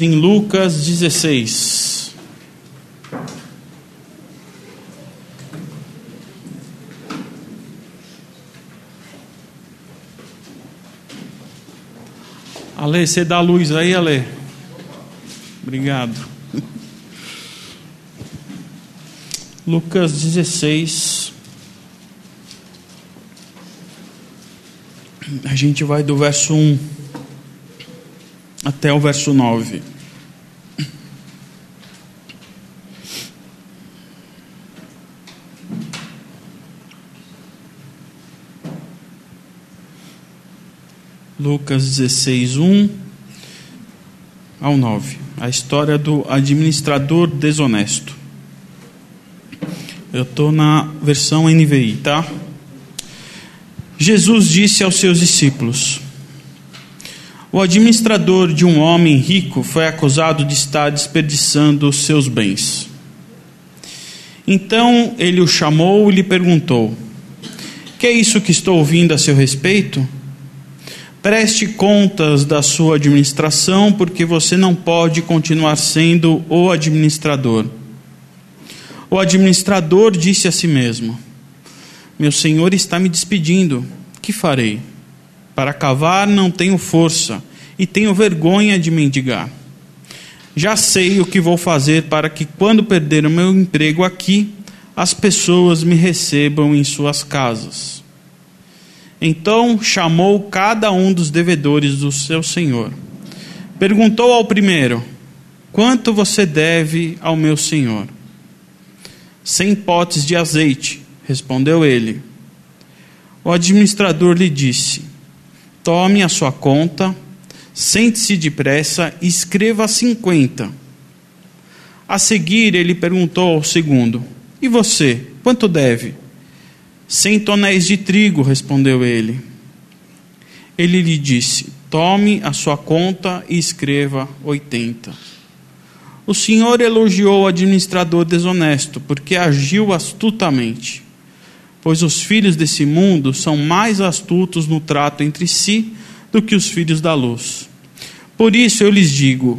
em Lucas 16. Ale, você dá luz aí, Ale? Obrigado. Lucas 16. A gente vai do verso 1 até o verso 9. Lucas 16, 1 ao 9. A história do administrador desonesto. Eu estou na versão NVI, tá? Jesus disse aos seus discípulos: O administrador de um homem rico foi acusado de estar desperdiçando seus bens. Então ele o chamou e lhe perguntou: Que é isso que estou ouvindo a seu respeito? Preste contas da sua administração, porque você não pode continuar sendo o administrador. O administrador disse a si mesmo: Meu senhor está me despedindo, que farei? Para cavar não tenho força e tenho vergonha de mendigar. Já sei o que vou fazer para que, quando perder o meu emprego aqui, as pessoas me recebam em suas casas. Então chamou cada um dos devedores do seu senhor. Perguntou ao primeiro: Quanto você deve ao meu senhor? Cem potes de azeite, respondeu ele. O administrador lhe disse: Tome a sua conta, sente-se depressa e escreva cinquenta. A seguir, ele perguntou ao segundo: E você, quanto deve? Cem tonéis de trigo, respondeu ele. Ele lhe disse: Tome a sua conta e escreva oitenta. O Senhor elogiou o administrador desonesto, porque agiu astutamente. Pois os filhos desse mundo são mais astutos no trato entre si do que os filhos da luz. Por isso eu lhes digo: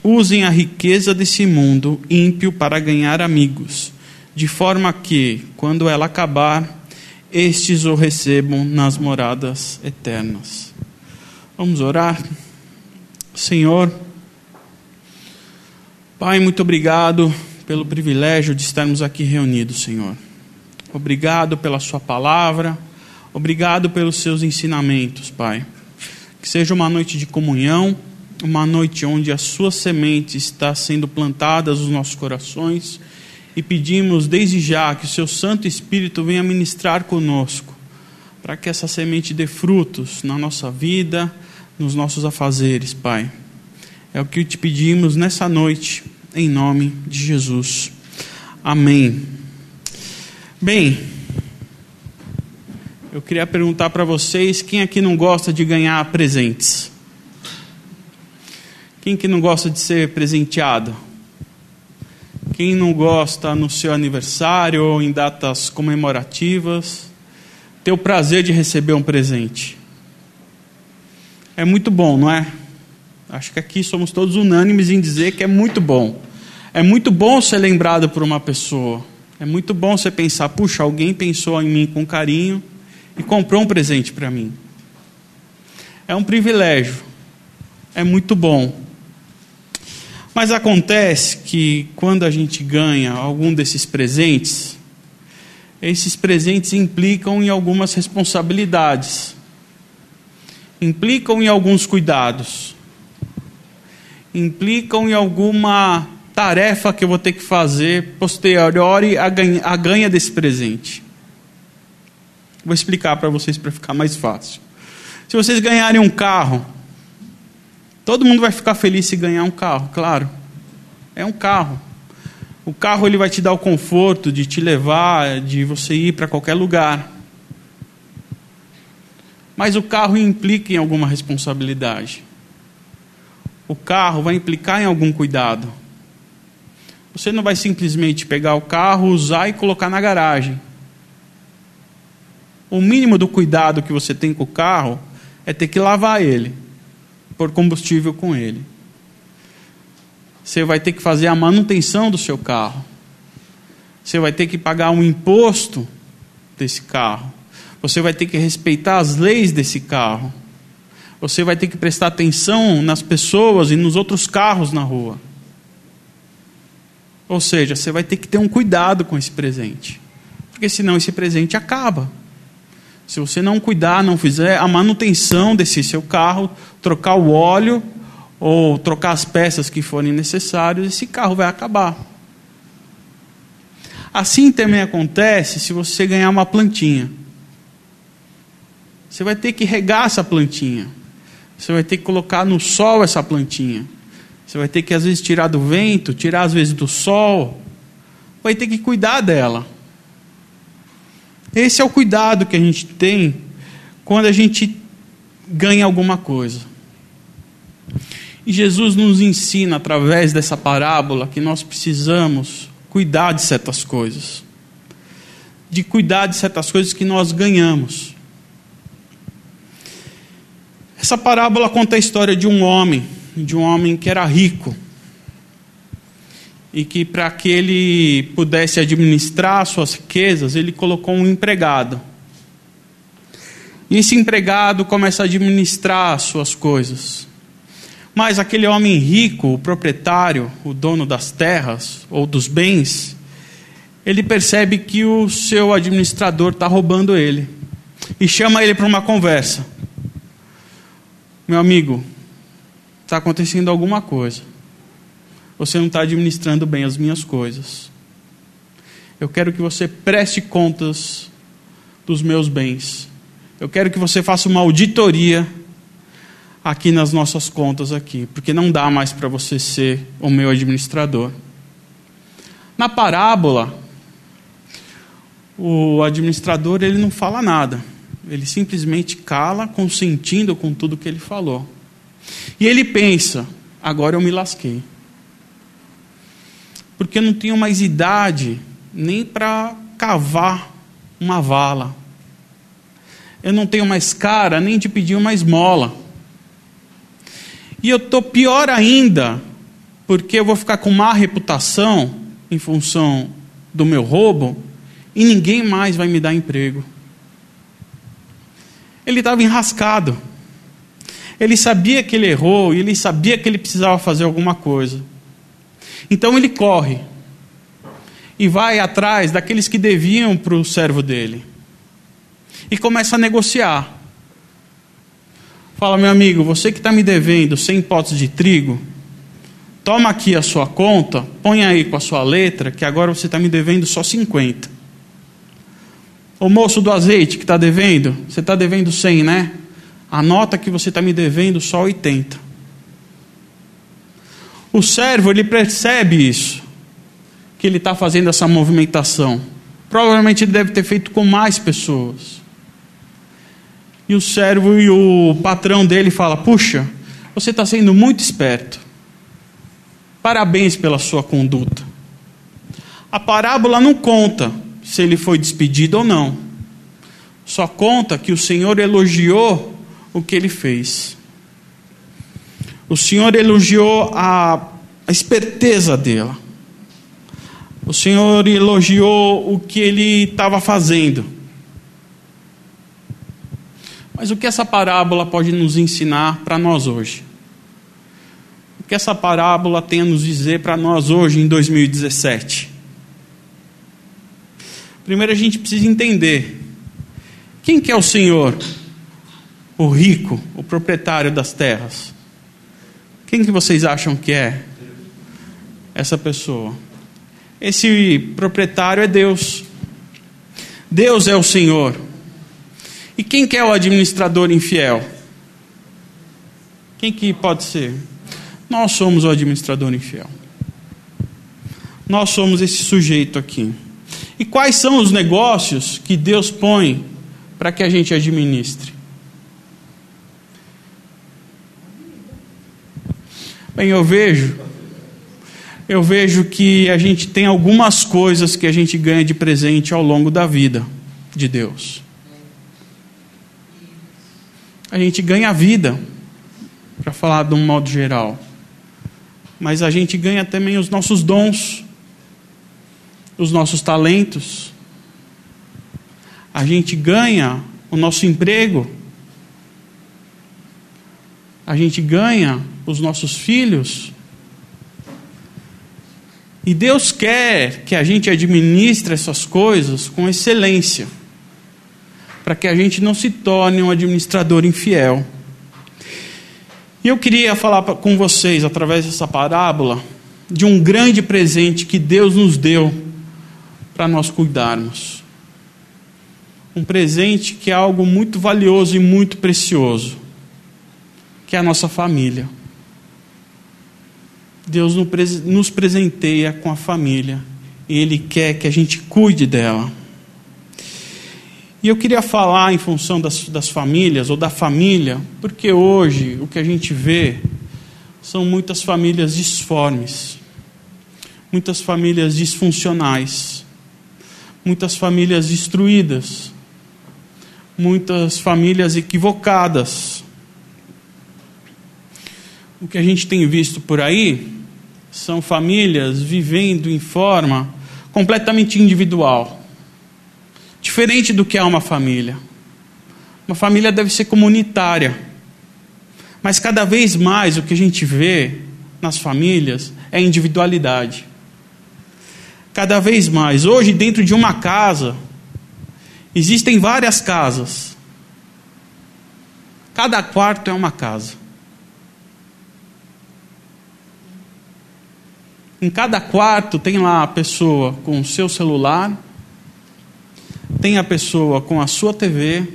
usem a riqueza desse mundo ímpio para ganhar amigos, de forma que, quando ela acabar, estes o recebam nas moradas eternas. Vamos orar? Senhor, Pai, muito obrigado pelo privilégio de estarmos aqui reunidos, Senhor. Obrigado pela Sua palavra, obrigado pelos seus ensinamentos, Pai. Que seja uma noite de comunhão, uma noite onde a Sua semente está sendo plantada nos nossos corações e pedimos desde já que o seu Santo Espírito venha ministrar conosco, para que essa semente dê frutos na nossa vida, nos nossos afazeres, Pai. É o que te pedimos nessa noite, em nome de Jesus. Amém. Bem, eu queria perguntar para vocês quem aqui não gosta de ganhar presentes? Quem que não gosta de ser presenteado? Quem não gosta no seu aniversário ou em datas comemorativas, ter o prazer de receber um presente? É muito bom, não é? Acho que aqui somos todos unânimes em dizer que é muito bom. É muito bom ser lembrado por uma pessoa. É muito bom você pensar, puxa, alguém pensou em mim com carinho e comprou um presente para mim. É um privilégio. É muito bom. Mas acontece que quando a gente ganha algum desses presentes, esses presentes implicam em algumas responsabilidades, implicam em alguns cuidados, implicam em alguma tarefa que eu vou ter que fazer posteriori à ganha, à ganha desse presente. Vou explicar para vocês para ficar mais fácil. Se vocês ganharem um carro, Todo mundo vai ficar feliz se ganhar um carro, claro. É um carro. O carro ele vai te dar o conforto de te levar, de você ir para qualquer lugar. Mas o carro implica em alguma responsabilidade. O carro vai implicar em algum cuidado. Você não vai simplesmente pegar o carro, usar e colocar na garagem. O mínimo do cuidado que você tem com o carro é ter que lavar ele por combustível com ele. Você vai ter que fazer a manutenção do seu carro. Você vai ter que pagar um imposto desse carro. Você vai ter que respeitar as leis desse carro. Você vai ter que prestar atenção nas pessoas e nos outros carros na rua. Ou seja, você vai ter que ter um cuidado com esse presente. Porque senão esse presente acaba. Se você não cuidar, não fizer a manutenção desse seu carro, trocar o óleo ou trocar as peças que forem necessárias, esse carro vai acabar. Assim também acontece se você ganhar uma plantinha. Você vai ter que regar essa plantinha. Você vai ter que colocar no sol essa plantinha. Você vai ter que, às vezes, tirar do vento, tirar, às vezes, do sol. Vai ter que cuidar dela. Esse é o cuidado que a gente tem quando a gente ganha alguma coisa. E Jesus nos ensina, através dessa parábola, que nós precisamos cuidar de certas coisas. De cuidar de certas coisas que nós ganhamos. Essa parábola conta a história de um homem de um homem que era rico e que para que ele pudesse administrar suas riquezas, ele colocou um empregado. E esse empregado começa a administrar suas coisas. Mas aquele homem rico, o proprietário, o dono das terras ou dos bens, ele percebe que o seu administrador está roubando ele e chama ele para uma conversa. Meu amigo, está acontecendo alguma coisa. Você não está administrando bem as minhas coisas. Eu quero que você preste contas dos meus bens. Eu quero que você faça uma auditoria aqui nas nossas contas aqui, porque não dá mais para você ser o meu administrador. Na parábola, o administrador ele não fala nada. Ele simplesmente cala, consentindo com tudo que ele falou. E ele pensa: agora eu me lasquei. Porque eu não tenho mais idade nem para cavar uma vala. Eu não tenho mais cara nem de pedir uma esmola. E eu estou pior ainda, porque eu vou ficar com má reputação em função do meu roubo e ninguém mais vai me dar emprego. Ele estava enrascado. Ele sabia que ele errou e ele sabia que ele precisava fazer alguma coisa. Então ele corre e vai atrás daqueles que deviam para o servo dele e começa a negociar. Fala, meu amigo, você que está me devendo 100 potes de trigo, toma aqui a sua conta, põe aí com a sua letra, que agora você está me devendo só 50. O moço do azeite que está devendo, você está devendo 100, né? Anota que você está me devendo só 80. O servo, ele percebe isso, que ele está fazendo essa movimentação. Provavelmente ele deve ter feito com mais pessoas. E o servo e o patrão dele fala: Puxa, você está sendo muito esperto. Parabéns pela sua conduta. A parábola não conta se ele foi despedido ou não. Só conta que o Senhor elogiou o que ele fez. O Senhor elogiou a, a esperteza dela. O Senhor elogiou o que ele estava fazendo. Mas o que essa parábola pode nos ensinar para nós hoje? O que essa parábola tem a nos dizer para nós hoje, em 2017? Primeiro a gente precisa entender quem que é o Senhor o rico, o proprietário das terras? Quem que vocês acham que é essa pessoa? Esse proprietário é Deus. Deus é o Senhor. E quem que é o administrador infiel? Quem que pode ser? Nós somos o administrador infiel. Nós somos esse sujeito aqui. E quais são os negócios que Deus põe para que a gente administre? Bem, eu vejo, eu vejo que a gente tem algumas coisas que a gente ganha de presente ao longo da vida de Deus. A gente ganha a vida, para falar de um modo geral. mas a gente ganha também os nossos dons, os nossos talentos. A gente ganha o nosso emprego. A gente ganha os nossos filhos. E Deus quer que a gente administre essas coisas com excelência, para que a gente não se torne um administrador infiel. E eu queria falar com vocês, através dessa parábola, de um grande presente que Deus nos deu para nós cuidarmos. Um presente que é algo muito valioso e muito precioso, que é a nossa família. Deus nos presenteia com a família Ele quer que a gente cuide dela. E eu queria falar em função das, das famílias ou da família, porque hoje o que a gente vê são muitas famílias disformes, muitas famílias disfuncionais, muitas famílias destruídas, muitas famílias equivocadas. O que a gente tem visto por aí são famílias vivendo em forma completamente individual. Diferente do que é uma família. Uma família deve ser comunitária. Mas cada vez mais o que a gente vê nas famílias é individualidade. Cada vez mais. Hoje, dentro de uma casa, existem várias casas. Cada quarto é uma casa. Em cada quarto tem lá a pessoa com o seu celular, tem a pessoa com a sua TV,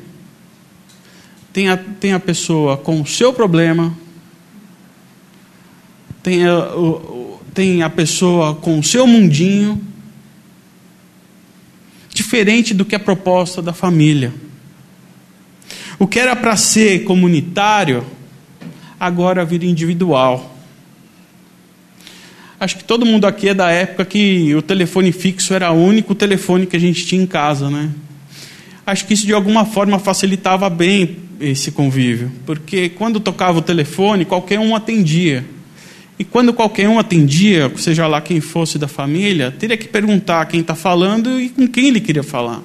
tem a, tem a pessoa com o seu problema, tem a, o, tem a pessoa com o seu mundinho, diferente do que a proposta da família. O que era para ser comunitário, agora vira individual. Acho que todo mundo aqui é da época que o telefone fixo era o único telefone que a gente tinha em casa, né? Acho que isso de alguma forma facilitava bem esse convívio, porque quando tocava o telefone, qualquer um atendia. E quando qualquer um atendia, seja lá quem fosse da família, teria que perguntar quem está falando e com quem ele queria falar.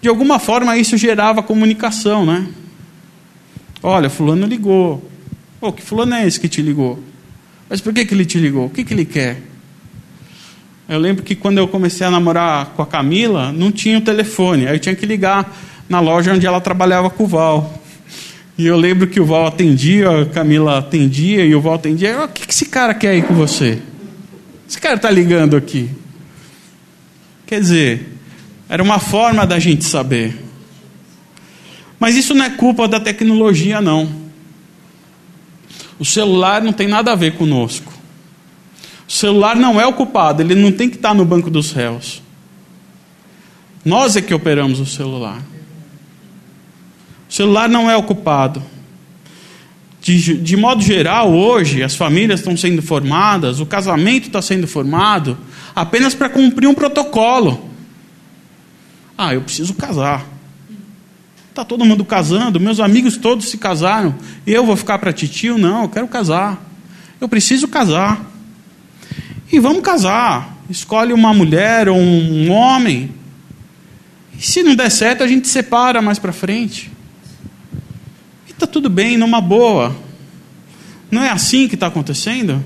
De alguma forma isso gerava comunicação, né? Olha, fulano ligou. Pô, que fulano é esse que te ligou? Mas por que, que ele te ligou? O que, que ele quer? Eu lembro que quando eu comecei a namorar com a Camila, não tinha o telefone. Aí eu tinha que ligar na loja onde ela trabalhava com o Val. E eu lembro que o Val atendia, a Camila atendia e o Val atendia. O que, que esse cara quer aí com você? Esse cara está ligando aqui. Quer dizer, era uma forma da gente saber. Mas isso não é culpa da tecnologia, não. O celular não tem nada a ver conosco. O celular não é o culpado, ele não tem que estar no banco dos réus. Nós é que operamos o celular. O celular não é o culpado. De, de modo geral, hoje, as famílias estão sendo formadas, o casamento está sendo formado apenas para cumprir um protocolo. Ah, eu preciso casar. Está todo mundo casando, meus amigos todos se casaram. Eu vou ficar para titio? Não, eu quero casar. Eu preciso casar. E vamos casar. Escolhe uma mulher ou um homem. E se não der certo, a gente separa mais para frente. E está tudo bem, numa boa. Não é assim que está acontecendo?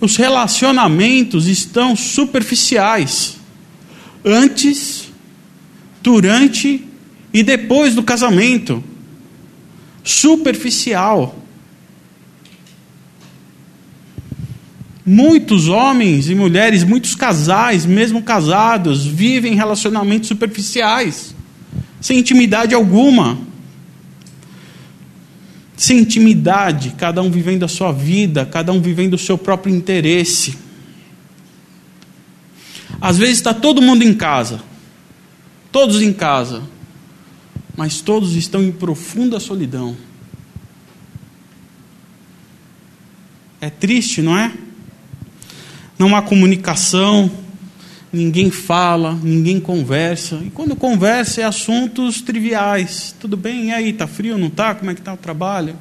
Os relacionamentos estão superficiais. Antes, durante e depois do casamento. Superficial. Muitos homens e mulheres, muitos casais, mesmo casados, vivem relacionamentos superficiais, sem intimidade alguma. Sem intimidade, cada um vivendo a sua vida, cada um vivendo o seu próprio interesse. Às vezes está todo mundo em casa, todos em casa, mas todos estão em profunda solidão. É triste, não é? Não há comunicação, ninguém fala, ninguém conversa. E quando conversa é assuntos triviais. Tudo bem? E aí, tá frio, não tá? Como é que tá o trabalho?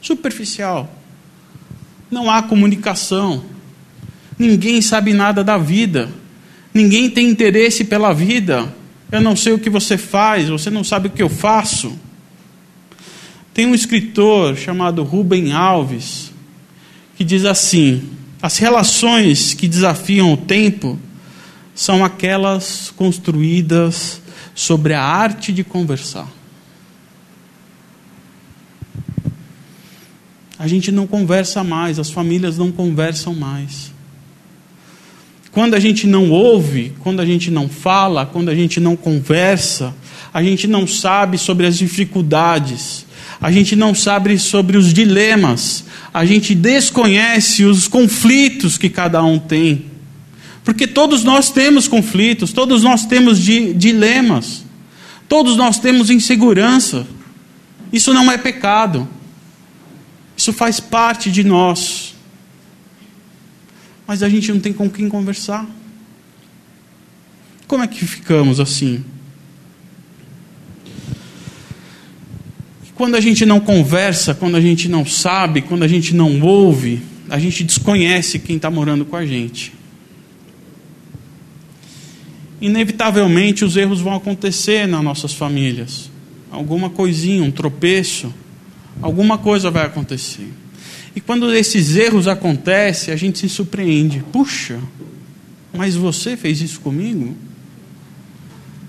Superficial. não há comunicação. Ninguém sabe nada da vida. Ninguém tem interesse pela vida. Eu não sei o que você faz, você não sabe o que eu faço. Tem um escritor chamado Rubem Alves que diz assim: as relações que desafiam o tempo são aquelas construídas sobre a arte de conversar. A gente não conversa mais, as famílias não conversam mais. Quando a gente não ouve, quando a gente não fala, quando a gente não conversa, a gente não sabe sobre as dificuldades, a gente não sabe sobre os dilemas, a gente desconhece os conflitos que cada um tem. Porque todos nós temos conflitos, todos nós temos di dilemas, todos nós temos insegurança. Isso não é pecado, isso faz parte de nós. Mas a gente não tem com quem conversar. Como é que ficamos assim? Quando a gente não conversa, quando a gente não sabe, quando a gente não ouve, a gente desconhece quem está morando com a gente. Inevitavelmente os erros vão acontecer nas nossas famílias. Alguma coisinha, um tropeço, alguma coisa vai acontecer. E quando esses erros acontecem, a gente se surpreende. Puxa, mas você fez isso comigo?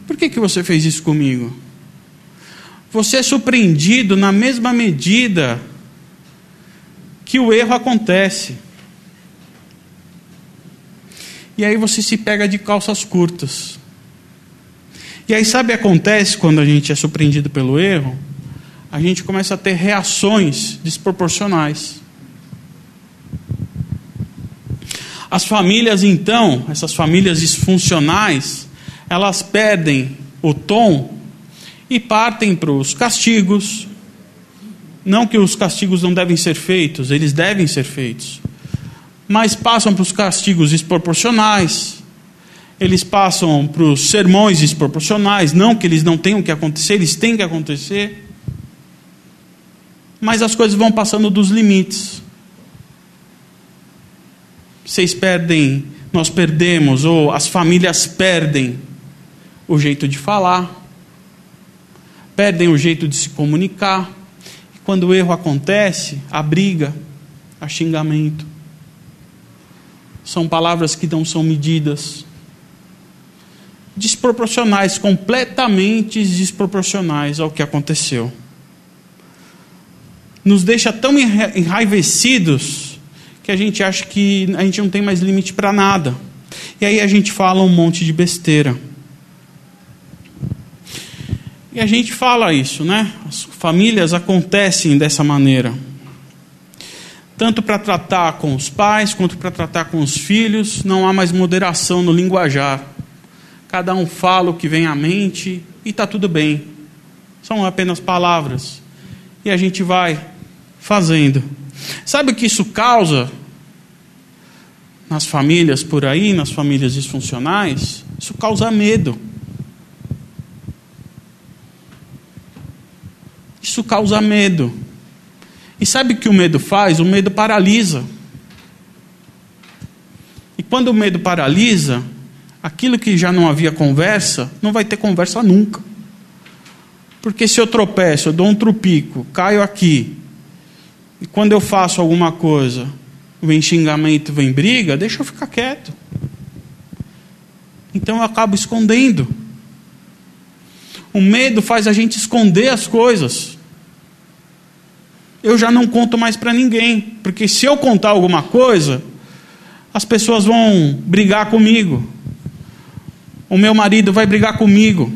Por que, que você fez isso comigo? você é surpreendido na mesma medida que o erro acontece. E aí você se pega de calças curtas. E aí sabe acontece quando a gente é surpreendido pelo erro? A gente começa a ter reações desproporcionais. As famílias então, essas famílias disfuncionais, elas perdem o tom e partem para os castigos. Não que os castigos não devem ser feitos, eles devem ser feitos. Mas passam para os castigos desproporcionais, eles passam para os sermões desproporcionais, não que eles não tenham que acontecer, eles têm que acontecer. Mas as coisas vão passando dos limites. Vocês perdem, nós perdemos, ou as famílias perdem o jeito de falar perdem o jeito de se comunicar. E quando o erro acontece, a briga, a xingamento. São palavras que não são medidas. Desproporcionais, completamente desproporcionais ao que aconteceu. Nos deixa tão enraivecidos que a gente acha que a gente não tem mais limite para nada. E aí a gente fala um monte de besteira. E a gente fala isso, né? As famílias acontecem dessa maneira. Tanto para tratar com os pais, quanto para tratar com os filhos, não há mais moderação no linguajar. Cada um fala o que vem à mente e está tudo bem. São apenas palavras. E a gente vai fazendo. Sabe o que isso causa nas famílias por aí, nas famílias disfuncionais? Isso causa medo. Isso causa medo. E sabe o que o medo faz? O medo paralisa. E quando o medo paralisa, aquilo que já não havia conversa, não vai ter conversa nunca. Porque se eu tropeço, eu dou um trupico, caio aqui, e quando eu faço alguma coisa, vem xingamento, vem briga, deixa eu ficar quieto. Então eu acabo escondendo. O medo faz a gente esconder as coisas. Eu já não conto mais para ninguém, porque se eu contar alguma coisa, as pessoas vão brigar comigo. O meu marido vai brigar comigo.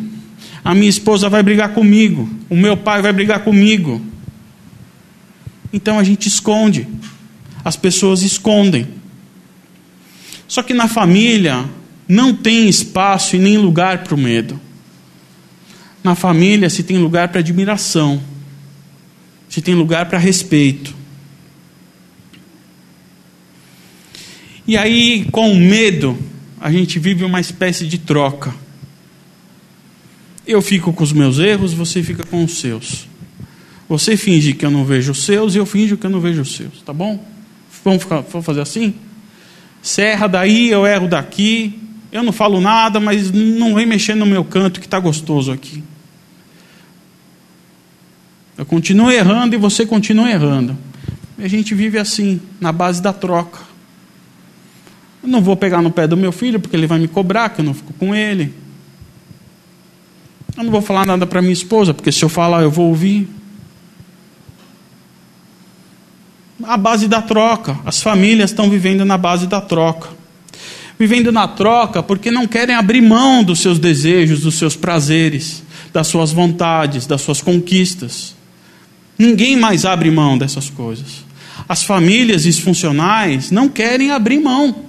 A minha esposa vai brigar comigo. O meu pai vai brigar comigo. Então a gente esconde. As pessoas escondem. Só que na família não tem espaço e nem lugar para o medo. Na família se tem lugar para admiração, se tem lugar para respeito. E aí, com medo, a gente vive uma espécie de troca. Eu fico com os meus erros, você fica com os seus. Você finge que eu não vejo os seus e eu finjo que eu não vejo os seus, tá bom? Vamos, ficar, vamos fazer assim? Você erra daí, eu erro daqui. Eu não falo nada, mas não vem mexendo no meu canto que está gostoso aqui. Eu continuo errando e você continua errando. E a gente vive assim, na base da troca. Eu não vou pegar no pé do meu filho porque ele vai me cobrar que eu não fico com ele. Eu não vou falar nada para minha esposa porque se eu falar eu vou ouvir. A base da troca. As famílias estão vivendo na base da troca. Vivendo na troca porque não querem abrir mão dos seus desejos, dos seus prazeres, das suas vontades, das suas conquistas. Ninguém mais abre mão dessas coisas. As famílias disfuncionais não querem abrir mão.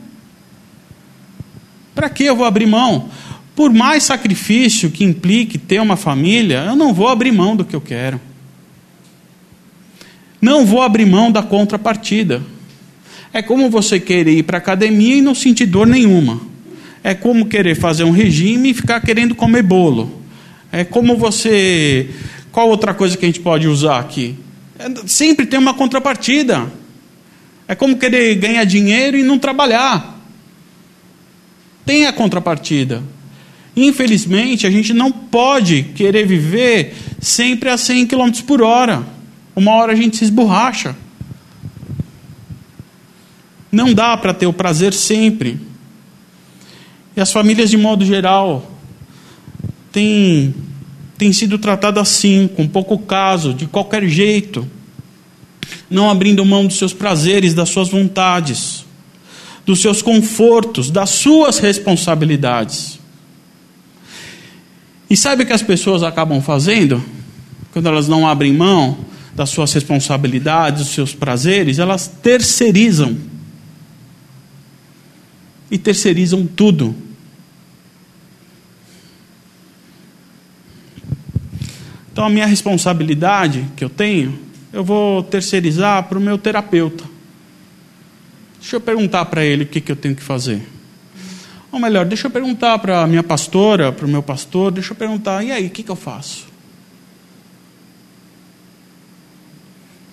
Para que eu vou abrir mão? Por mais sacrifício que implique ter uma família, eu não vou abrir mão do que eu quero. Não vou abrir mão da contrapartida. É como você querer ir para a academia e não sentir dor nenhuma. É como querer fazer um regime e ficar querendo comer bolo. É como você qual outra coisa que a gente pode usar aqui? É, sempre tem uma contrapartida. É como querer ganhar dinheiro e não trabalhar. Tem a contrapartida. Infelizmente, a gente não pode querer viver sempre a 100 km por hora. Uma hora a gente se esborracha. Não dá para ter o prazer sempre. E as famílias, de modo geral, têm tem sido tratado assim, com pouco caso, de qualquer jeito, não abrindo mão dos seus prazeres, das suas vontades, dos seus confortos, das suas responsabilidades. E sabe o que as pessoas acabam fazendo? Quando elas não abrem mão das suas responsabilidades, dos seus prazeres, elas terceirizam. E terceirizam tudo Então, a minha responsabilidade que eu tenho, eu vou terceirizar para o meu terapeuta. Deixa eu perguntar para ele o que, que eu tenho que fazer. Ou melhor, deixa eu perguntar para a minha pastora, para o meu pastor, deixa eu perguntar, e aí, o que, que eu faço?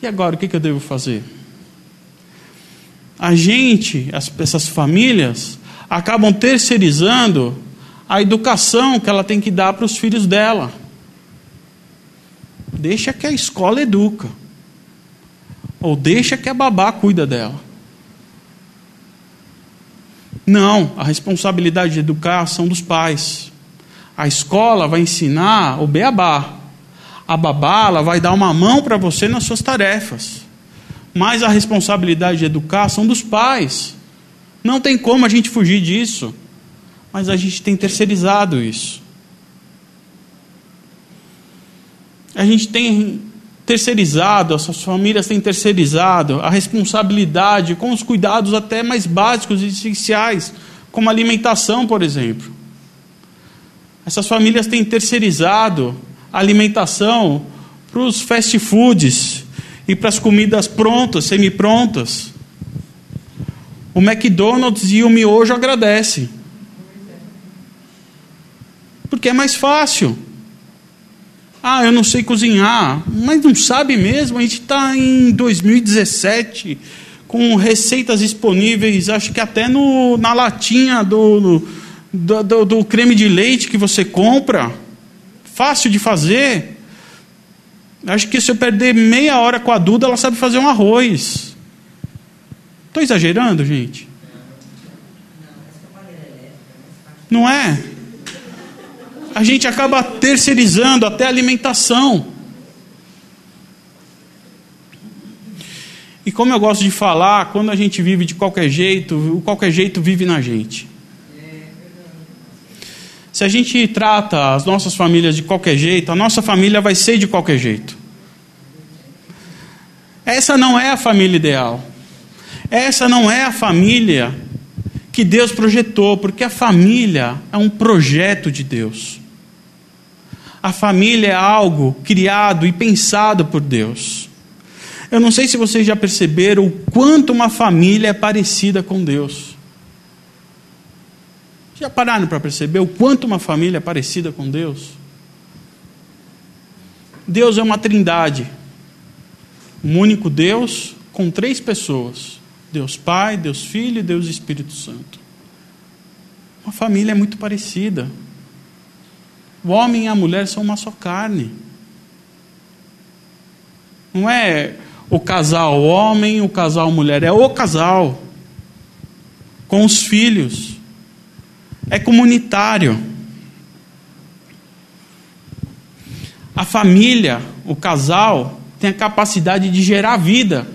E agora, o que, eu devo fazer? A gente, as, essas famílias, acabam terceirizando a educação que ela tem que dar para os filhos dela. Deixa que a escola educa. Ou deixa que a babá cuida dela. Não, a responsabilidade de educar são dos pais. A escola vai ensinar o beabá. A babá ela vai dar uma mão para você nas suas tarefas. Mas a responsabilidade de educar são dos pais. Não tem como a gente fugir disso. Mas a gente tem terceirizado isso. a gente tem terceirizado, as suas famílias têm terceirizado a responsabilidade com os cuidados até mais básicos e essenciais, como alimentação, por exemplo. Essas famílias têm terceirizado alimentação para os fast foods e para as comidas prontas, semi-prontas. O McDonald's e o miojo agradecem. Porque é mais fácil. Ah, eu não sei cozinhar. Mas não sabe mesmo? A gente está em 2017 com receitas disponíveis, acho que até no, na latinha do, do, do, do creme de leite que você compra. Fácil de fazer. Acho que se eu perder meia hora com a Duda, ela sabe fazer um arroz. Estou exagerando, gente? Não é? a gente acaba terceirizando até a alimentação. E como eu gosto de falar, quando a gente vive de qualquer jeito, o qualquer jeito vive na gente. Se a gente trata as nossas famílias de qualquer jeito, a nossa família vai ser de qualquer jeito. Essa não é a família ideal. Essa não é a família que Deus projetou, porque a família é um projeto de Deus. A família é algo criado e pensado por Deus. Eu não sei se vocês já perceberam o quanto uma família é parecida com Deus. Já pararam para perceber o quanto uma família é parecida com Deus? Deus é uma trindade. Um único Deus com três pessoas: Deus Pai, Deus Filho e Deus Espírito Santo. Uma família é muito parecida. O homem e a mulher são uma só carne. Não é o casal homem, o casal mulher, é o casal com os filhos. É comunitário. A família, o casal, tem a capacidade de gerar vida.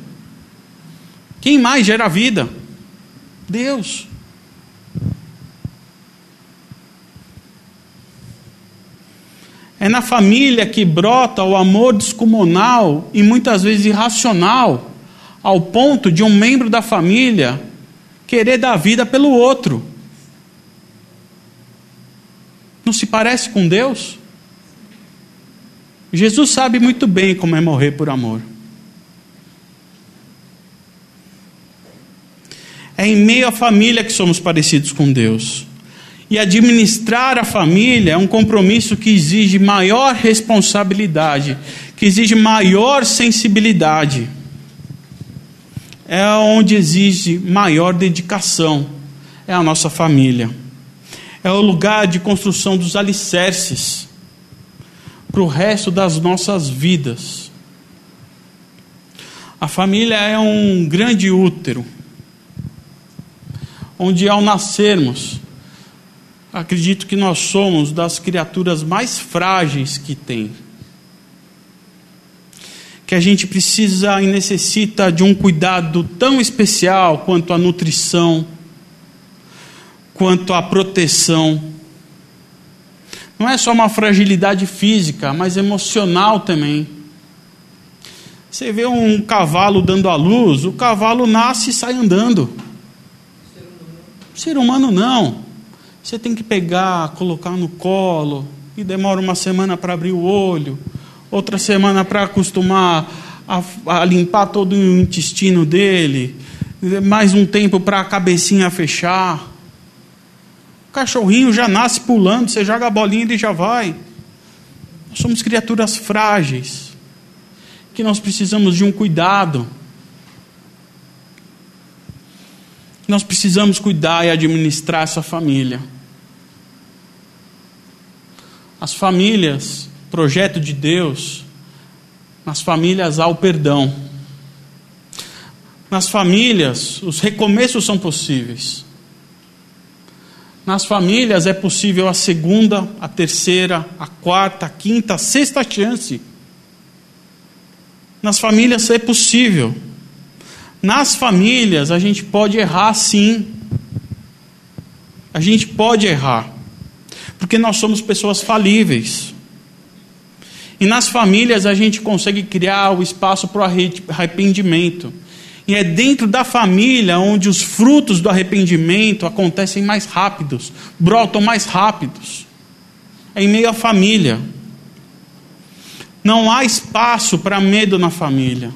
Quem mais gera vida? Deus. É na família que brota o amor descomunal e muitas vezes irracional, ao ponto de um membro da família querer dar vida pelo outro. Não se parece com Deus? Jesus sabe muito bem como é morrer por amor. É em meio à família que somos parecidos com Deus. E administrar a família é um compromisso que exige maior responsabilidade, que exige maior sensibilidade. É onde exige maior dedicação. É a nossa família. É o lugar de construção dos alicerces para o resto das nossas vidas. A família é um grande útero, onde ao nascermos, acredito que nós somos das criaturas mais frágeis que tem. Que a gente precisa e necessita de um cuidado tão especial quanto a nutrição, quanto a proteção. Não é só uma fragilidade física, mas emocional também. Você vê um cavalo dando à luz, o cavalo nasce e sai andando. Ser humano não. Você tem que pegar, colocar no colo, e demora uma semana para abrir o olho, outra semana para acostumar a, a, limpar todo o intestino dele, mais um tempo para a cabecinha fechar. O cachorrinho já nasce pulando, você joga a bolinha e ele já vai. Nós somos criaturas frágeis, que nós precisamos de um cuidado. Nós precisamos cuidar e administrar essa família. As famílias, projeto de Deus, nas famílias há o perdão. Nas famílias, os recomeços são possíveis. Nas famílias é possível a segunda, a terceira, a quarta, a quinta, a sexta chance. Nas famílias é possível. Nas famílias a gente pode errar sim. A gente pode errar. Porque nós somos pessoas falíveis. E nas famílias a gente consegue criar o espaço para o arrependimento. E é dentro da família onde os frutos do arrependimento acontecem mais rápidos, brotam mais rápidos. É em meio à família. Não há espaço para medo na família.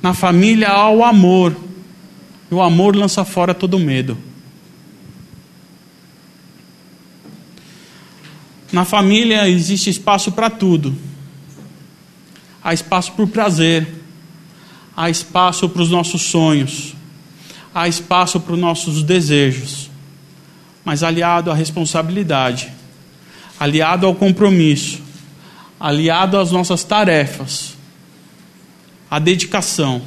Na família há o amor. E o amor lança fora todo medo. Na família existe espaço para tudo. Há espaço para o prazer. Há espaço para os nossos sonhos. Há espaço para os nossos desejos. Mas aliado à responsabilidade, aliado ao compromisso, aliado às nossas tarefas, a dedicação.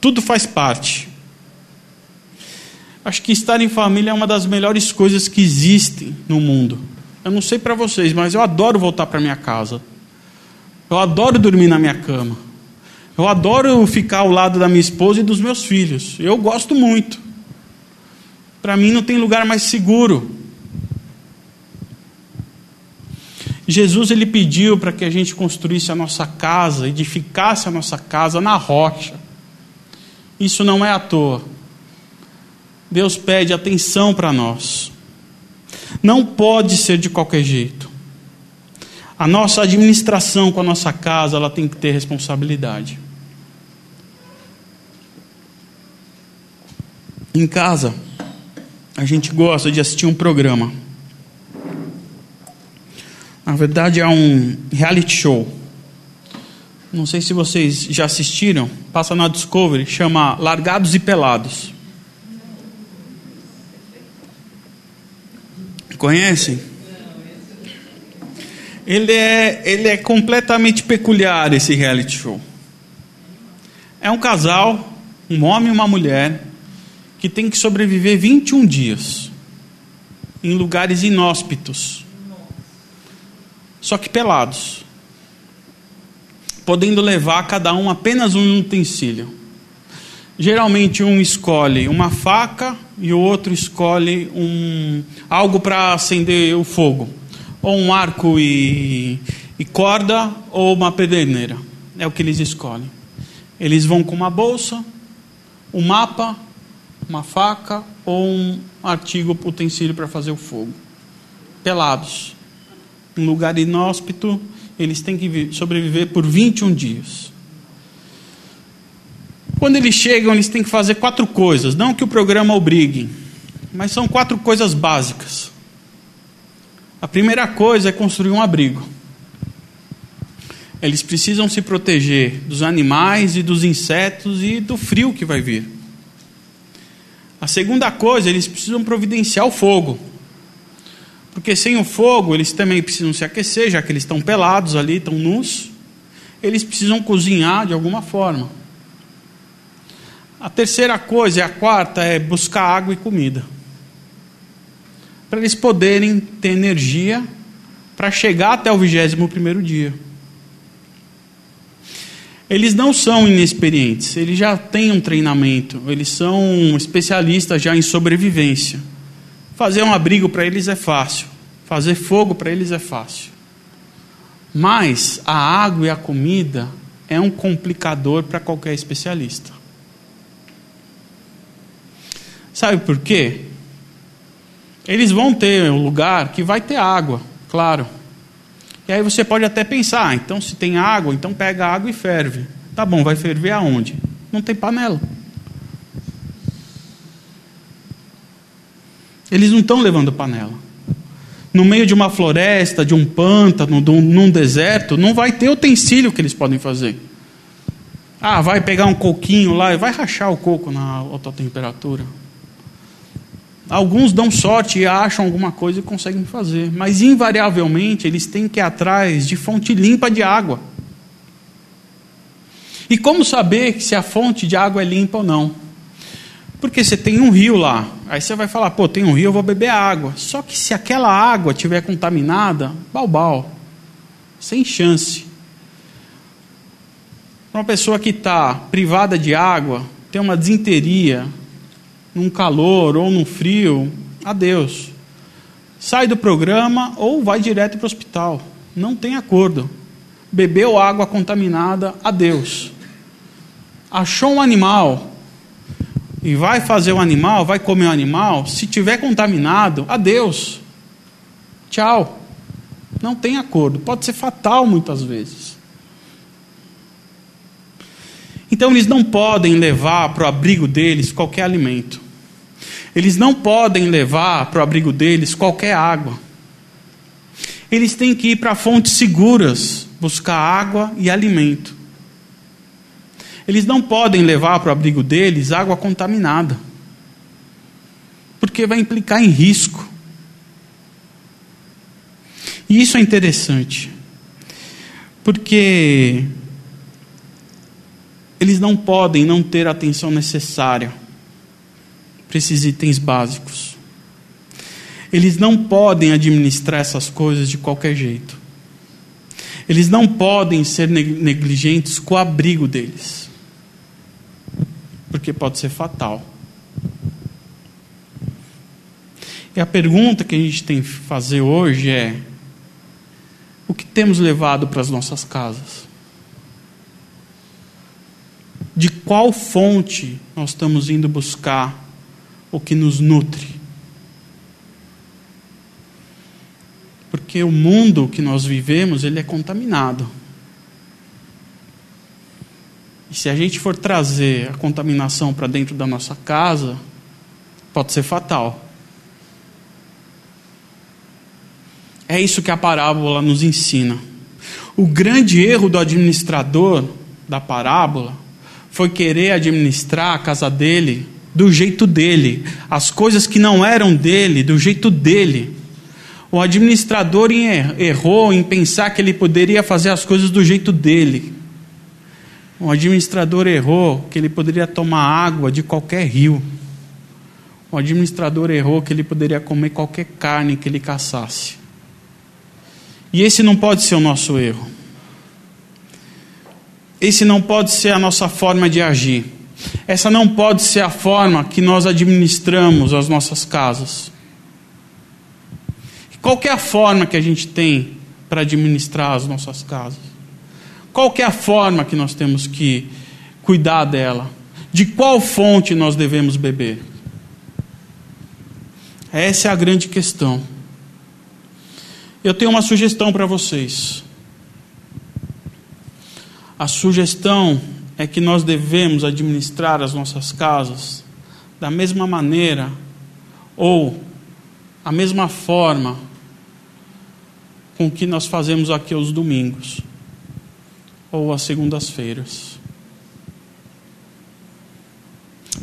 Tudo faz parte. Acho que estar em família é uma das melhores coisas que existem no mundo. Eu não sei para vocês, mas eu adoro voltar para minha casa. Eu adoro dormir na minha cama. Eu adoro ficar ao lado da minha esposa e dos meus filhos. Eu gosto muito. Para mim não tem lugar mais seguro. Jesus ele pediu para que a gente construísse a nossa casa, edificasse a nossa casa na rocha. Isso não é à toa. Deus pede atenção para nós. Não pode ser de qualquer jeito. A nossa administração com a nossa casa, ela tem que ter responsabilidade. Em casa, a gente gosta de assistir um programa. Na verdade, é um reality show. Não sei se vocês já assistiram, passa na Discovery, chama Largados e Pelados. Conhecem? Ele é, ele é completamente peculiar, esse reality show. É um casal, um homem e uma mulher, que tem que sobreviver 21 dias em lugares inóspitos, só que pelados, podendo levar cada um apenas um utensílio. Geralmente um escolhe uma faca e o outro escolhe um algo para acender o fogo, ou um arco e, e corda ou uma pederneira. É o que eles escolhem. Eles vão com uma bolsa, um mapa, uma faca ou um artigo, utensílio para fazer o fogo. Pelados. Em lugar inóspito, eles têm que sobreviver por 21 dias. Quando eles chegam, eles têm que fazer quatro coisas. Não que o programa obrigue, mas são quatro coisas básicas. A primeira coisa é construir um abrigo. Eles precisam se proteger dos animais e dos insetos e do frio que vai vir. A segunda coisa, eles precisam providenciar o fogo. Porque sem o fogo, eles também precisam se aquecer, já que eles estão pelados ali, estão nus. Eles precisam cozinhar de alguma forma. A terceira coisa, e a quarta, é buscar água e comida. Para eles poderem ter energia para chegar até o vigésimo primeiro dia. Eles não são inexperientes, eles já têm um treinamento, eles são especialistas já em sobrevivência. Fazer um abrigo para eles é fácil, fazer fogo para eles é fácil. Mas a água e a comida é um complicador para qualquer especialista. Sabe por quê? Eles vão ter um lugar que vai ter água, claro. E aí você pode até pensar, ah, então se tem água, então pega água e ferve. Tá bom, vai ferver aonde? Não tem panela. Eles não estão levando panela. No meio de uma floresta, de um pântano, de um, num deserto, não vai ter utensílio que eles podem fazer. Ah, vai pegar um coquinho lá e vai rachar o coco na alta temperatura. Alguns dão sorte e acham alguma coisa e conseguem fazer, mas invariavelmente eles têm que ir atrás de fonte limpa de água. E como saber se a fonte de água é limpa ou não? Porque você tem um rio lá, aí você vai falar, pô, tem um rio, eu vou beber água. Só que se aquela água estiver contaminada, balbal, sem chance. Uma pessoa que está privada de água, tem uma desinteria, num calor ou num frio, adeus. Sai do programa ou vai direto para o hospital. Não tem acordo. Bebeu água contaminada, adeus. Achou um animal e vai fazer o animal, vai comer o animal, se tiver contaminado, adeus. Tchau. Não tem acordo. Pode ser fatal muitas vezes. Então eles não podem levar para o abrigo deles qualquer alimento. Eles não podem levar para o abrigo deles qualquer água. Eles têm que ir para fontes seguras, buscar água e alimento. Eles não podem levar para o abrigo deles água contaminada, porque vai implicar em risco. E isso é interessante, porque eles não podem não ter a atenção necessária para esses itens básicos. Eles não podem administrar essas coisas de qualquer jeito. Eles não podem ser negligentes com o abrigo deles, porque pode ser fatal. E a pergunta que a gente tem que fazer hoje é: o que temos levado para as nossas casas? De qual fonte nós estamos indo buscar o que nos nutre. Porque o mundo que nós vivemos, ele é contaminado. E se a gente for trazer a contaminação para dentro da nossa casa, pode ser fatal. É isso que a parábola nos ensina. O grande erro do administrador da parábola foi querer administrar a casa dele do jeito dele, as coisas que não eram dele, do jeito dele. O administrador errou em pensar que ele poderia fazer as coisas do jeito dele. O administrador errou que ele poderia tomar água de qualquer rio. O administrador errou que ele poderia comer qualquer carne que ele caçasse. E esse não pode ser o nosso erro. Esse não pode ser a nossa forma de agir. Essa não pode ser a forma que nós administramos as nossas casas. Qual é a forma que a gente tem para administrar as nossas casas? Qual é a forma que nós temos que cuidar dela? De qual fonte nós devemos beber? Essa é a grande questão. Eu tenho uma sugestão para vocês. A sugestão é que nós devemos administrar as nossas casas da mesma maneira ou a mesma forma com que nós fazemos aqui aos domingos ou às segundas-feiras.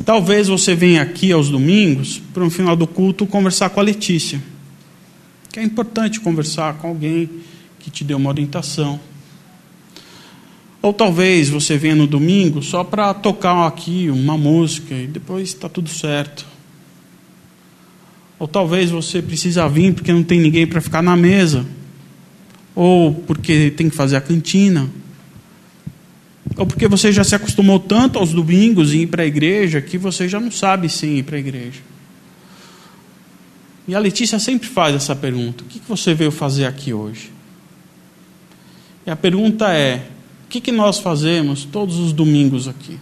Talvez você venha aqui aos domingos para no final do culto conversar com a Letícia. Que é importante conversar com alguém que te deu uma orientação. Ou talvez você venha no domingo só para tocar aqui uma música e depois está tudo certo. Ou talvez você precisa vir porque não tem ninguém para ficar na mesa. Ou porque tem que fazer a cantina. Ou porque você já se acostumou tanto aos domingos e ir para a igreja que você já não sabe sim ir para a igreja. E a Letícia sempre faz essa pergunta: o que você veio fazer aqui hoje? E a pergunta é: que, que nós fazemos todos os domingos aqui?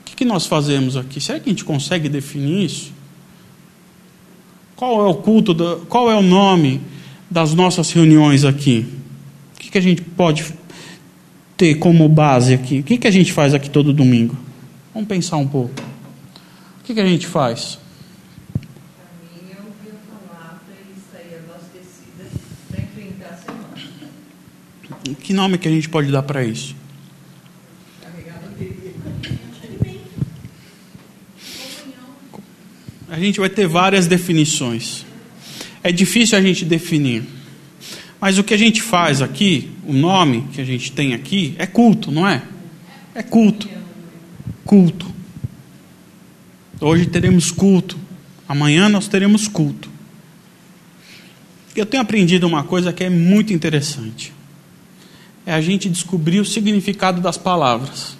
O que, que nós fazemos aqui? Será que a gente consegue definir isso? Qual é o culto, da, qual é o nome das nossas reuniões aqui? O que, que a gente pode ter como base aqui? O que, que a gente faz aqui todo domingo? Vamos pensar um pouco. O que, que a gente faz? Que nome que a gente pode dar para isso? A gente vai ter várias definições. É difícil a gente definir. Mas o que a gente faz aqui, o nome que a gente tem aqui, é culto, não é? É culto. Culto. Hoje teremos culto. Amanhã nós teremos culto. Eu tenho aprendido uma coisa que é muito interessante é a gente descobrir o significado das palavras.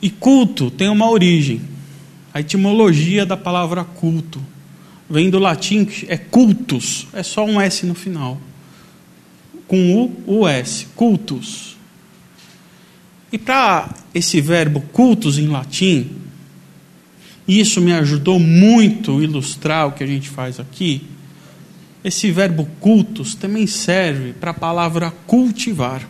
E culto tem uma origem. A etimologia da palavra culto vem do latim, é cultus, é só um S no final. Com U, o S, cultus. E para esse verbo cultus em latim, isso me ajudou muito a ilustrar o que a gente faz aqui esse verbo cultos também serve para a palavra cultivar.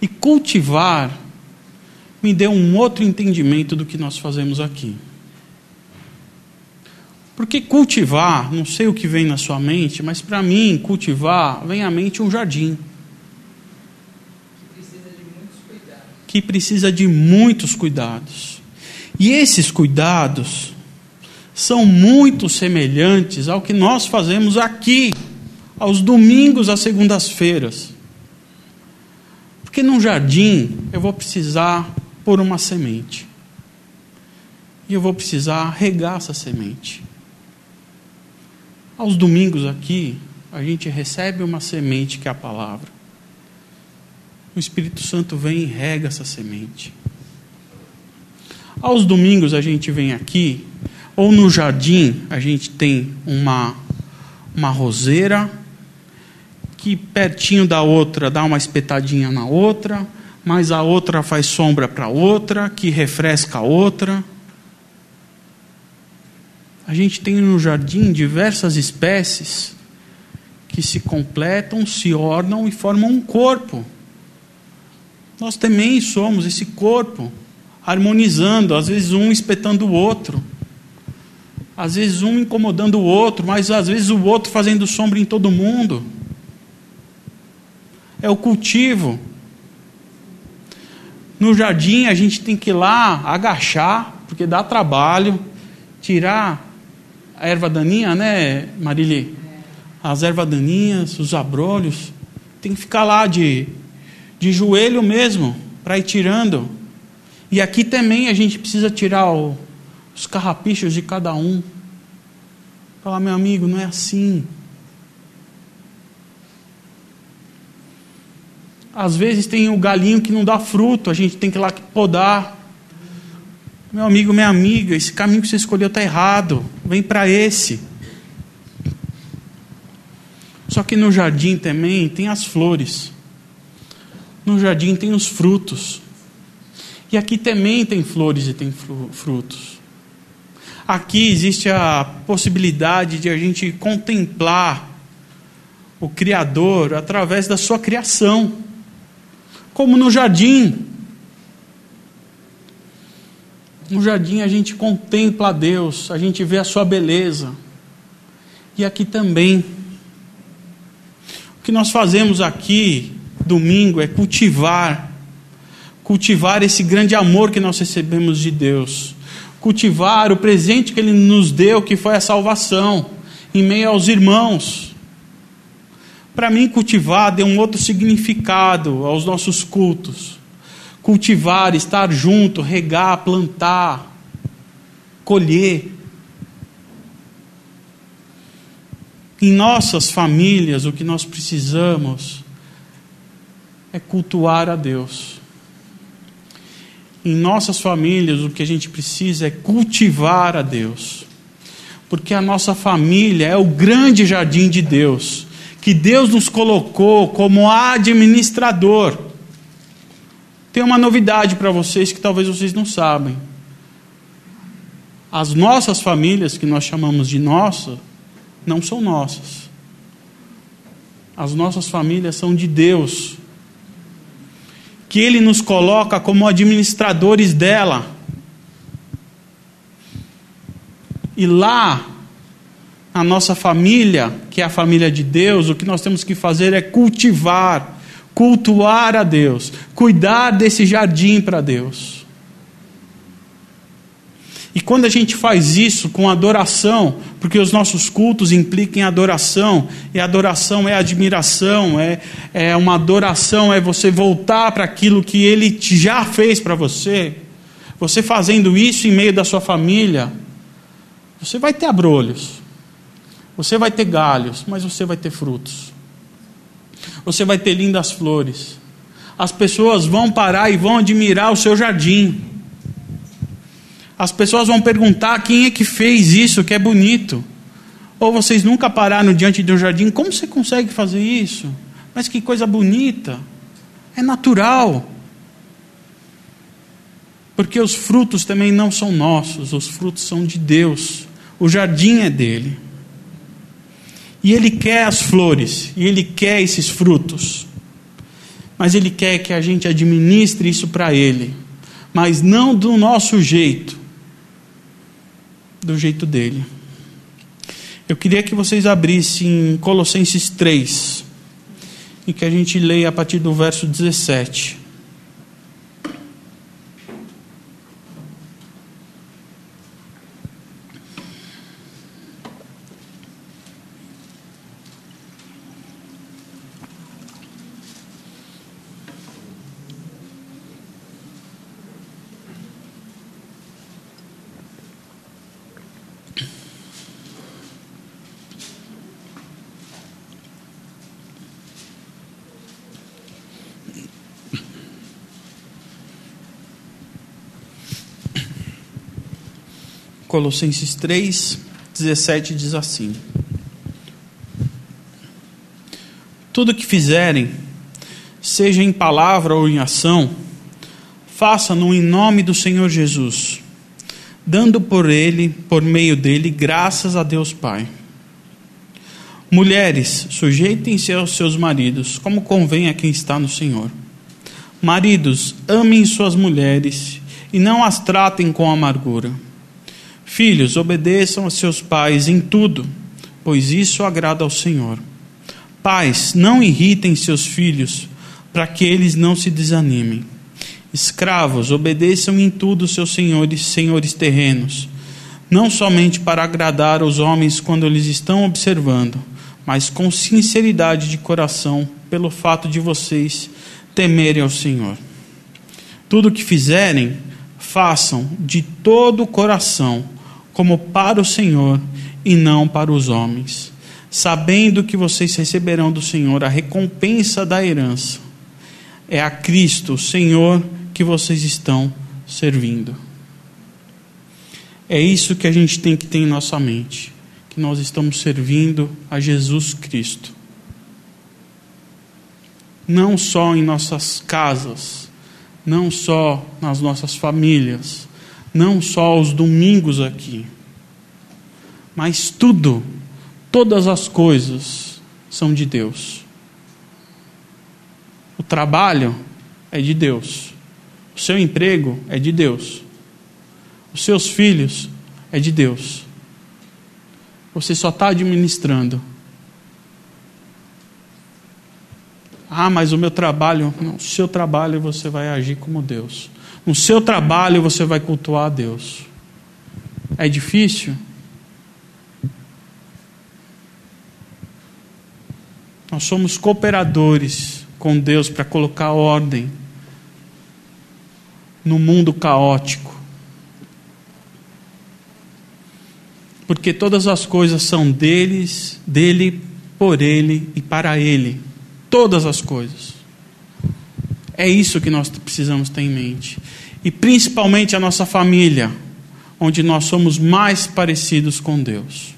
E cultivar me deu um outro entendimento do que nós fazemos aqui. Porque cultivar, não sei o que vem na sua mente, mas para mim, cultivar vem à mente um jardim. Que precisa de muitos cuidados. E esses cuidados são muito semelhantes ao que nós fazemos aqui, aos domingos, às segundas-feiras. Porque num jardim eu vou precisar pôr uma semente. E eu vou precisar regar essa semente. Aos domingos aqui, a gente recebe uma semente que é a palavra. O Espírito Santo vem e rega essa semente. Aos domingos a gente vem aqui ou no jardim a gente tem uma, uma roseira que pertinho da outra dá uma espetadinha na outra, mas a outra faz sombra para outra, que refresca a outra. A gente tem no jardim diversas espécies que se completam, se ornam e formam um corpo. Nós também somos esse corpo, harmonizando, às vezes um espetando o outro. Às vezes um incomodando o outro, mas às vezes o outro fazendo sombra em todo mundo. É o cultivo. No jardim a gente tem que ir lá agachar, porque dá trabalho, tirar a erva daninha, né, Marili? As ervas daninhas, os abrolhos. Tem que ficar lá de, de joelho mesmo, para ir tirando. E aqui também a gente precisa tirar o, os carrapichos de cada um. Falar, meu amigo, não é assim. Às vezes tem o galinho que não dá fruto, a gente tem que ir lá podar. Meu amigo, minha amiga, esse caminho que você escolheu está errado. Vem para esse. Só que no jardim também tem as flores. No jardim tem os frutos. E aqui também tem flores e tem frutos. Aqui existe a possibilidade de a gente contemplar o Criador através da sua criação como no jardim. No jardim a gente contempla a Deus, a gente vê a sua beleza. E aqui também. O que nós fazemos aqui, domingo, é cultivar, cultivar esse grande amor que nós recebemos de Deus, cultivar o presente que Ele nos deu, que foi a salvação, em meio aos irmãos. Para mim, cultivar deu um outro significado aos nossos cultos. Cultivar, estar junto, regar, plantar, colher. Em nossas famílias, o que nós precisamos é cultuar a Deus. Em nossas famílias, o que a gente precisa é cultivar a Deus. Porque a nossa família é o grande jardim de Deus que Deus nos colocou como administrador. Tem uma novidade para vocês que talvez vocês não sabem. As nossas famílias, que nós chamamos de nossa, não são nossas. As nossas famílias são de Deus. Que Ele nos coloca como administradores dela. E lá a nossa família, que é a família de Deus, o que nós temos que fazer é cultivar, cultuar a Deus, cuidar desse jardim para Deus. E quando a gente faz isso com adoração, porque os nossos cultos implicam adoração, e adoração é admiração, é, é uma adoração, é você voltar para aquilo que Ele já fez para você. Você fazendo isso em meio da sua família, você vai ter abrolhos. Você vai ter galhos, mas você vai ter frutos. Você vai ter lindas flores. As pessoas vão parar e vão admirar o seu jardim. As pessoas vão perguntar quem é que fez isso, que é bonito. Ou vocês nunca pararam diante de um jardim, como você consegue fazer isso? Mas que coisa bonita. É natural. Porque os frutos também não são nossos, os frutos são de Deus. O jardim é dele. E Ele quer as flores, e Ele quer esses frutos. Mas Ele quer que a gente administre isso para Ele, mas não do nosso jeito, do jeito dele. Eu queria que vocês abrissem Colossenses 3, e que a gente leia a partir do verso 17. Colossenses 3, 17 diz assim: Tudo que fizerem, seja em palavra ou em ação, faça-no em nome do Senhor Jesus, dando por ele, por meio dele, graças a Deus Pai. Mulheres, sujeitem-se aos seus maridos, como convém a quem está no Senhor. Maridos, amem suas mulheres e não as tratem com amargura Filhos, obedeçam a seus pais em tudo, pois isso agrada ao Senhor. Pais, não irritem seus filhos, para que eles não se desanimem. Escravos, obedeçam em tudo seus senhores, senhores terrenos, não somente para agradar os homens quando eles estão observando, mas com sinceridade de coração, pelo fato de vocês temerem ao Senhor. Tudo o que fizerem, façam de todo o coração, como para o Senhor e não para os homens, sabendo que vocês receberão do Senhor a recompensa da herança. É a Cristo, Senhor, que vocês estão servindo. É isso que a gente tem que ter em nossa mente, que nós estamos servindo a Jesus Cristo. Não só em nossas casas, não só nas nossas famílias, não só aos domingos aqui, mas tudo, todas as coisas são de Deus. O trabalho é de Deus, o seu emprego é de Deus, os seus filhos é de Deus. Você só está administrando. Ah, mas o meu trabalho, no seu trabalho você vai agir como Deus. No seu trabalho você vai cultuar a Deus. É difícil? Nós somos cooperadores com Deus para colocar ordem no mundo caótico. Porque todas as coisas são deles, dele, por ele e para ele. Todas as coisas. É isso que nós precisamos ter em mente. E principalmente a nossa família, onde nós somos mais parecidos com Deus.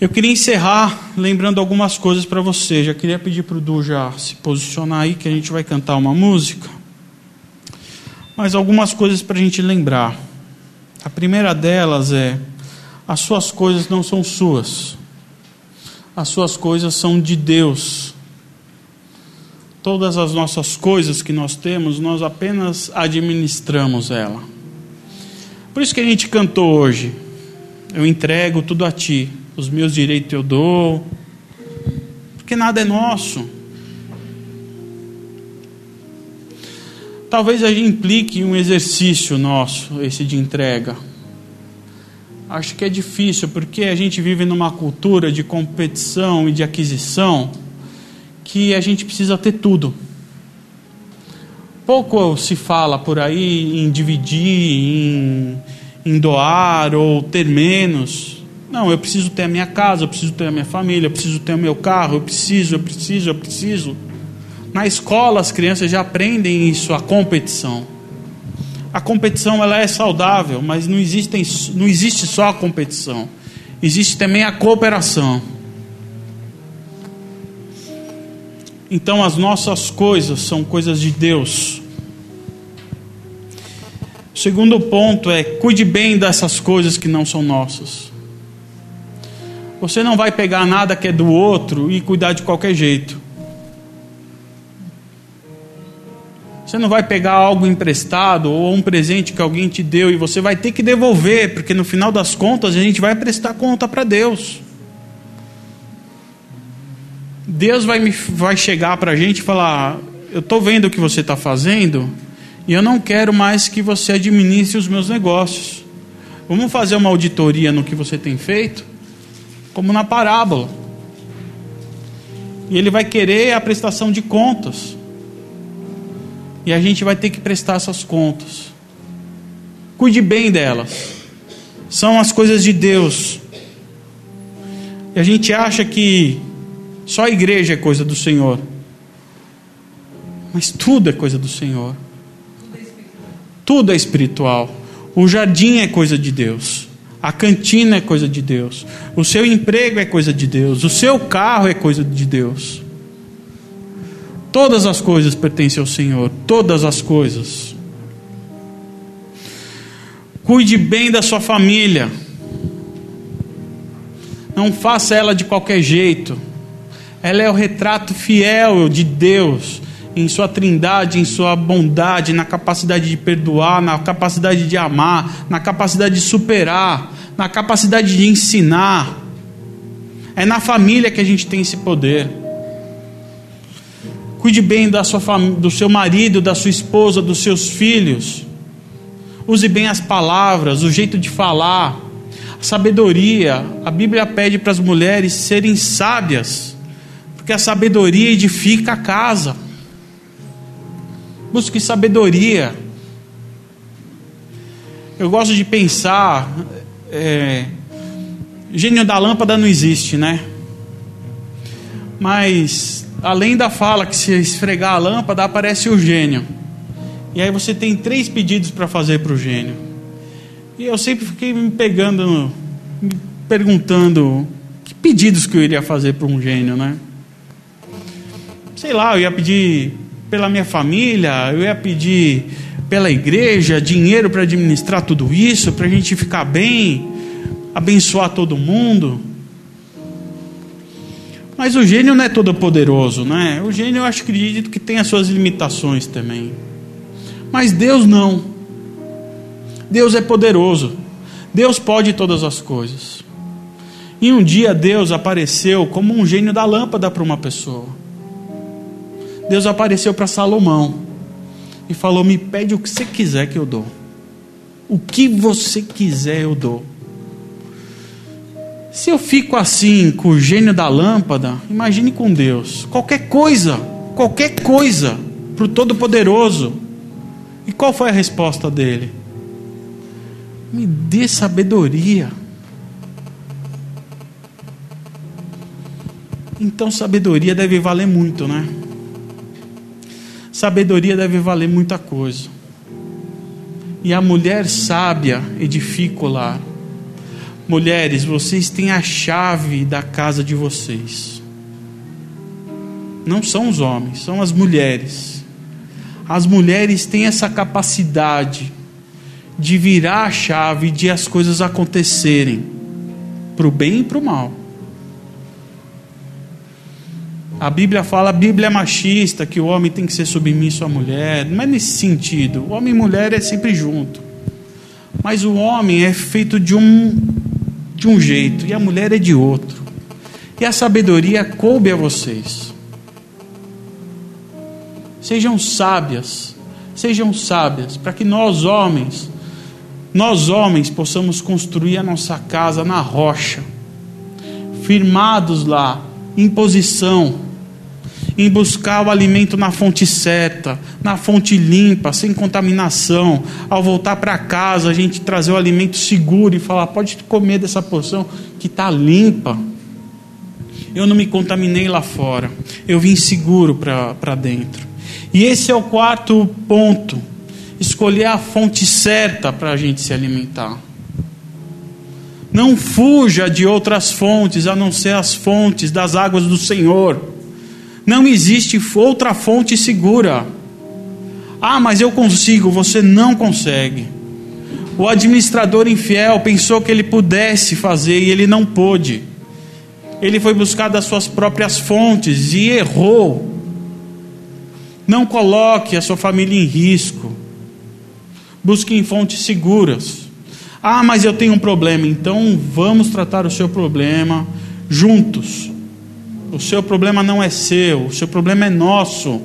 Eu queria encerrar lembrando algumas coisas para você. Já queria pedir para o Du já se posicionar aí, que a gente vai cantar uma música. Mas algumas coisas para a gente lembrar. A primeira delas é: as suas coisas não são suas, as suas coisas são de Deus. Todas as nossas coisas que nós temos, nós apenas administramos ela. Por isso que a gente cantou hoje. Eu entrego tudo a ti, os meus direitos eu dou, porque nada é nosso. Talvez a gente implique um exercício nosso, esse de entrega. Acho que é difícil, porque a gente vive numa cultura de competição e de aquisição que a gente precisa ter tudo. Pouco se fala por aí em dividir, em, em doar ou ter menos. Não, eu preciso ter a minha casa, eu preciso ter a minha família, eu preciso ter o meu carro, eu preciso, eu preciso, eu preciso. Na escola as crianças já aprendem isso, a competição. A competição ela é saudável, mas não, existem, não existe só a competição. Existe também a cooperação. Então as nossas coisas são coisas de Deus. O segundo ponto é: cuide bem dessas coisas que não são nossas. Você não vai pegar nada que é do outro e cuidar de qualquer jeito. Você não vai pegar algo emprestado ou um presente que alguém te deu e você vai ter que devolver, porque no final das contas a gente vai prestar conta para Deus. Deus vai, me, vai chegar para a gente e falar: Eu estou vendo o que você está fazendo e eu não quero mais que você administre os meus negócios. Vamos fazer uma auditoria no que você tem feito, como na parábola. E ele vai querer a prestação de contas. E a gente vai ter que prestar essas contas. Cuide bem delas. São as coisas de Deus. E a gente acha que só a igreja é coisa do Senhor. Mas tudo é coisa do Senhor. Tudo é espiritual. O jardim é coisa de Deus. A cantina é coisa de Deus. O seu emprego é coisa de Deus. O seu carro é coisa de Deus. Todas as coisas pertencem ao Senhor. Todas as coisas. Cuide bem da sua família. Não faça ela de qualquer jeito. Ela é o retrato fiel de Deus em sua trindade, em sua bondade, na capacidade de perdoar, na capacidade de amar, na capacidade de superar, na capacidade de ensinar. É na família que a gente tem esse poder. Cuide bem da sua do seu marido, da sua esposa, dos seus filhos. Use bem as palavras, o jeito de falar, a sabedoria. A Bíblia pede para as mulheres serem sábias, porque a sabedoria edifica a casa. Busque sabedoria. Eu gosto de pensar. É, gênio da lâmpada não existe, né? Mas além da fala que se esfregar a lâmpada, aparece o gênio. E aí você tem três pedidos para fazer para o gênio. E eu sempre fiquei me pegando, me perguntando que pedidos que eu iria fazer para um gênio, né? Sei lá, eu ia pedir pela minha família, eu ia pedir pela igreja dinheiro para administrar tudo isso, para a gente ficar bem, abençoar todo mundo. Mas o gênio não é todo poderoso, né? O gênio eu acho acredito que tem as suas limitações também. Mas Deus não. Deus é poderoso. Deus pode todas as coisas. E um dia Deus apareceu como um gênio da lâmpada para uma pessoa. Deus apareceu para Salomão e falou: Me pede o que você quiser que eu dou. O que você quiser eu dou. Se eu fico assim com o gênio da lâmpada, imagine com Deus. Qualquer coisa, qualquer coisa para o Todo-Poderoso. E qual foi a resposta dele? Me dê sabedoria. Então, sabedoria deve valer muito, né? Sabedoria deve valer muita coisa. E a mulher sábia edifica o lar. Mulheres, vocês têm a chave da casa de vocês. Não são os homens, são as mulheres. As mulheres têm essa capacidade de virar a chave de as coisas acontecerem para o bem e para o mal. A Bíblia fala, a Bíblia é machista, que o homem tem que ser submisso à mulher. Não é nesse sentido. O homem e mulher é sempre junto. Mas o homem é feito de um de um jeito e a mulher é de outro. E a sabedoria coube a vocês. Sejam sábias, sejam sábias, para que nós homens, nós homens possamos construir a nossa casa na rocha, firmados lá, em posição em buscar o alimento na fonte certa, na fonte limpa, sem contaminação. Ao voltar para casa, a gente trazer o alimento seguro e falar: pode comer dessa porção que está limpa. Eu não me contaminei lá fora, eu vim seguro para dentro. E esse é o quarto ponto: escolher a fonte certa para a gente se alimentar. Não fuja de outras fontes a não ser as fontes das águas do Senhor. Não existe outra fonte segura. Ah, mas eu consigo, você não consegue. O administrador infiel pensou que ele pudesse fazer e ele não pôde. Ele foi buscar das suas próprias fontes e errou. Não coloque a sua família em risco. Busque em fontes seguras. Ah, mas eu tenho um problema. Então vamos tratar o seu problema juntos. O seu problema não é seu, o seu problema é nosso.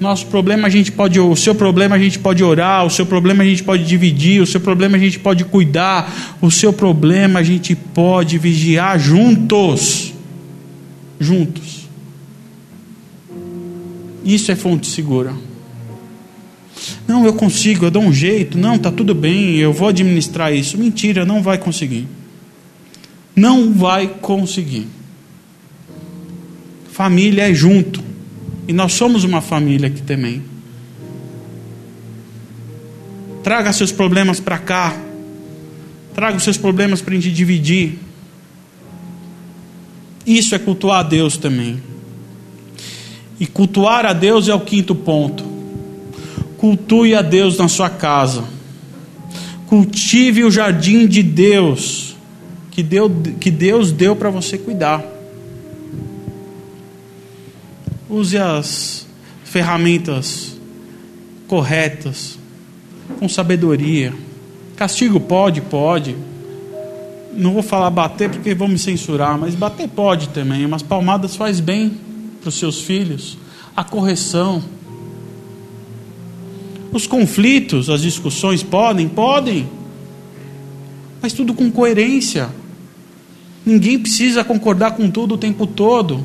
Nosso problema a gente pode, o seu problema a gente pode orar, o seu problema a gente pode dividir, o seu problema a gente pode cuidar, o seu problema a gente pode vigiar juntos. Juntos. Isso é fonte segura. Não, eu consigo, eu dou um jeito. Não, tá tudo bem, eu vou administrar isso. Mentira, não vai conseguir. Não vai conseguir. Família é junto. E nós somos uma família aqui também. Traga seus problemas para cá. Traga os seus problemas para a gente dividir. Isso é cultuar a Deus também. E cultuar a Deus é o quinto ponto. Cultue a Deus na sua casa. Cultive o jardim de Deus que, deu, que Deus deu para você cuidar. Use as ferramentas corretas, com sabedoria. Castigo pode, pode. Não vou falar bater porque vão me censurar, mas bater pode também. Umas palmadas faz bem para os seus filhos. A correção. Os conflitos, as discussões podem? Podem. Mas tudo com coerência. Ninguém precisa concordar com tudo o tempo todo.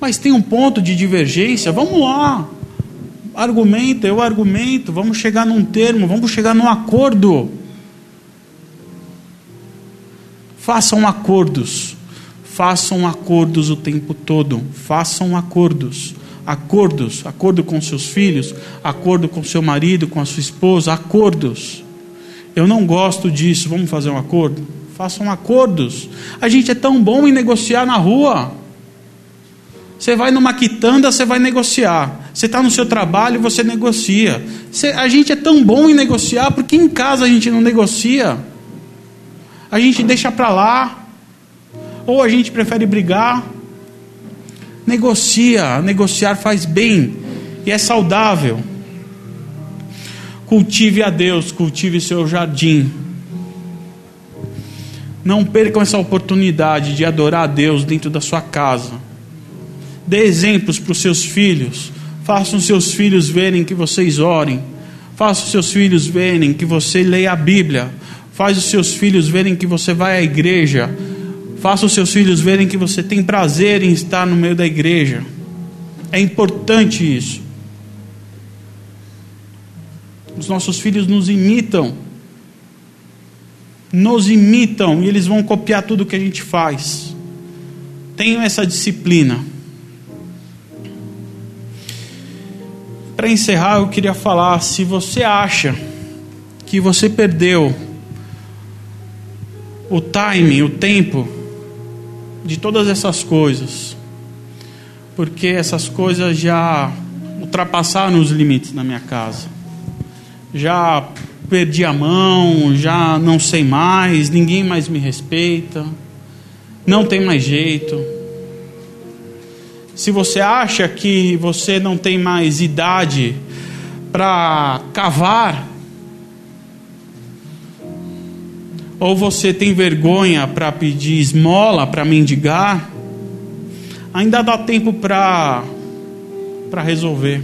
Mas tem um ponto de divergência, vamos lá. Argumenta, eu argumento, vamos chegar num termo, vamos chegar num acordo. Façam acordos. Façam acordos o tempo todo. Façam acordos. Acordos, acordo com seus filhos, acordo com seu marido, com a sua esposa, acordos. Eu não gosto disso, vamos fazer um acordo? Façam acordos. A gente é tão bom em negociar na rua. Você vai numa quitanda, você vai negociar. Você está no seu trabalho, você negocia. Você, a gente é tão bom em negociar, porque em casa a gente não negocia. A gente deixa para lá. Ou a gente prefere brigar. Negocia. Negociar faz bem. E é saudável. Cultive a Deus, cultive seu jardim. Não percam essa oportunidade de adorar a Deus dentro da sua casa Dê exemplos para os seus filhos. Façam seus filhos verem que vocês orem. Faça os seus filhos verem que você leia a Bíblia. Faz os seus filhos verem que você vai à igreja. Faça os seus filhos verem que você tem prazer em estar no meio da igreja. É importante isso. Os nossos filhos nos imitam. Nos imitam e eles vão copiar tudo que a gente faz. Tenham essa disciplina. Para encerrar, eu queria falar: se você acha que você perdeu o timing, o tempo de todas essas coisas, porque essas coisas já ultrapassaram os limites na minha casa, já perdi a mão, já não sei mais, ninguém mais me respeita, não tem mais jeito se você acha que você não tem mais idade para cavar, ou você tem vergonha para pedir esmola, para mendigar, ainda dá tempo para para resolver.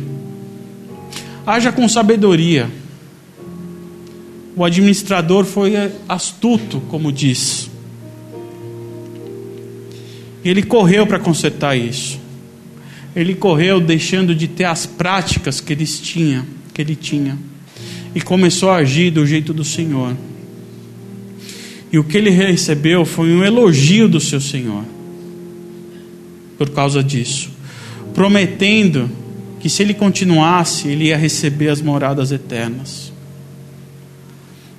Haja com sabedoria. O administrador foi astuto, como diz. Ele correu para consertar isso ele correu deixando de ter as práticas que ele tinha, que ele tinha, e começou a agir do jeito do Senhor. E o que ele recebeu foi um elogio do seu Senhor, por causa disso, prometendo que se ele continuasse, ele ia receber as moradas eternas.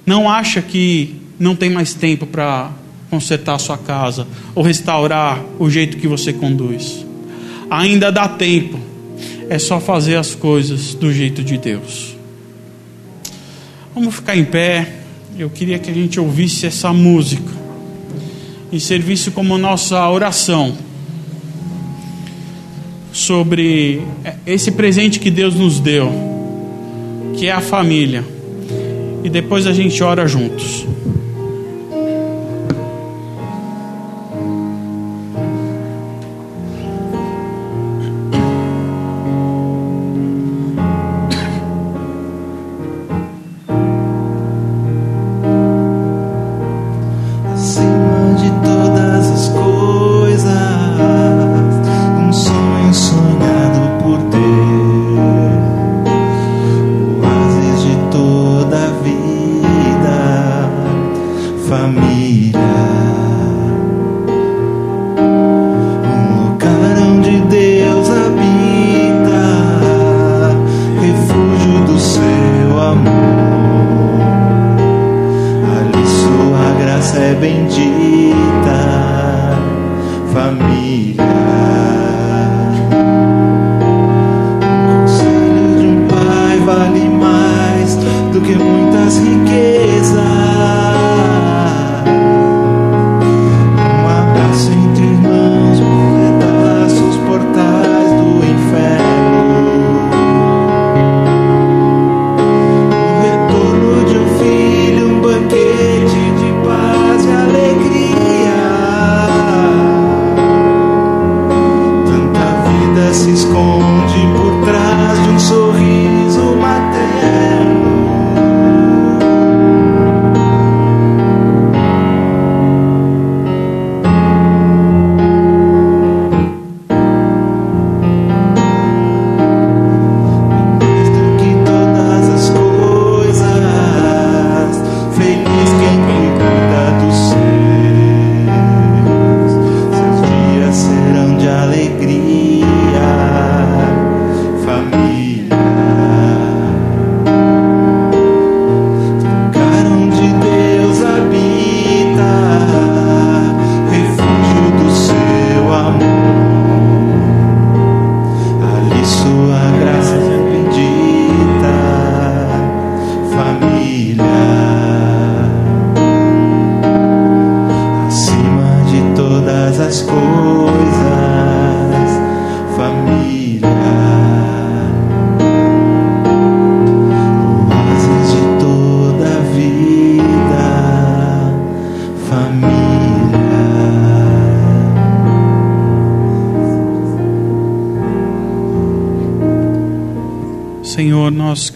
Não acha que não tem mais tempo para consertar a sua casa ou restaurar o jeito que você conduz. Ainda dá tempo. É só fazer as coisas do jeito de Deus. Vamos ficar em pé. Eu queria que a gente ouvisse essa música e servisse como nossa oração sobre esse presente que Deus nos deu, que é a família. E depois a gente ora juntos.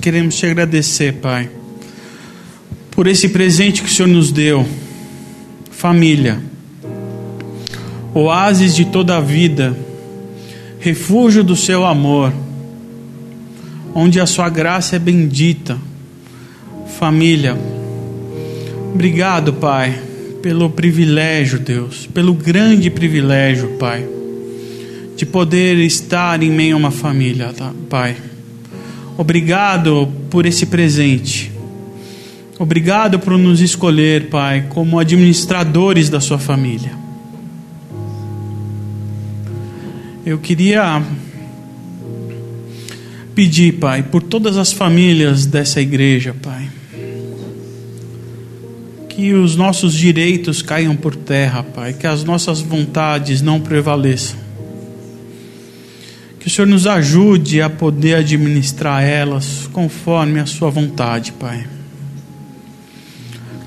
Queremos te agradecer, Pai, por esse presente que o Senhor nos deu família, oásis de toda a vida, refúgio do seu amor, onde a sua graça é bendita. Família, obrigado, Pai, pelo privilégio, Deus, pelo grande privilégio, Pai, de poder estar em meio a uma família, tá, Pai. Obrigado por esse presente. Obrigado por nos escolher, Pai, como administradores da sua família. Eu queria pedir, Pai, por todas as famílias dessa igreja, Pai, que os nossos direitos caiam por terra, Pai, que as nossas vontades não prevaleçam. Que o Senhor nos ajude a poder administrar elas conforme a Sua vontade, Pai.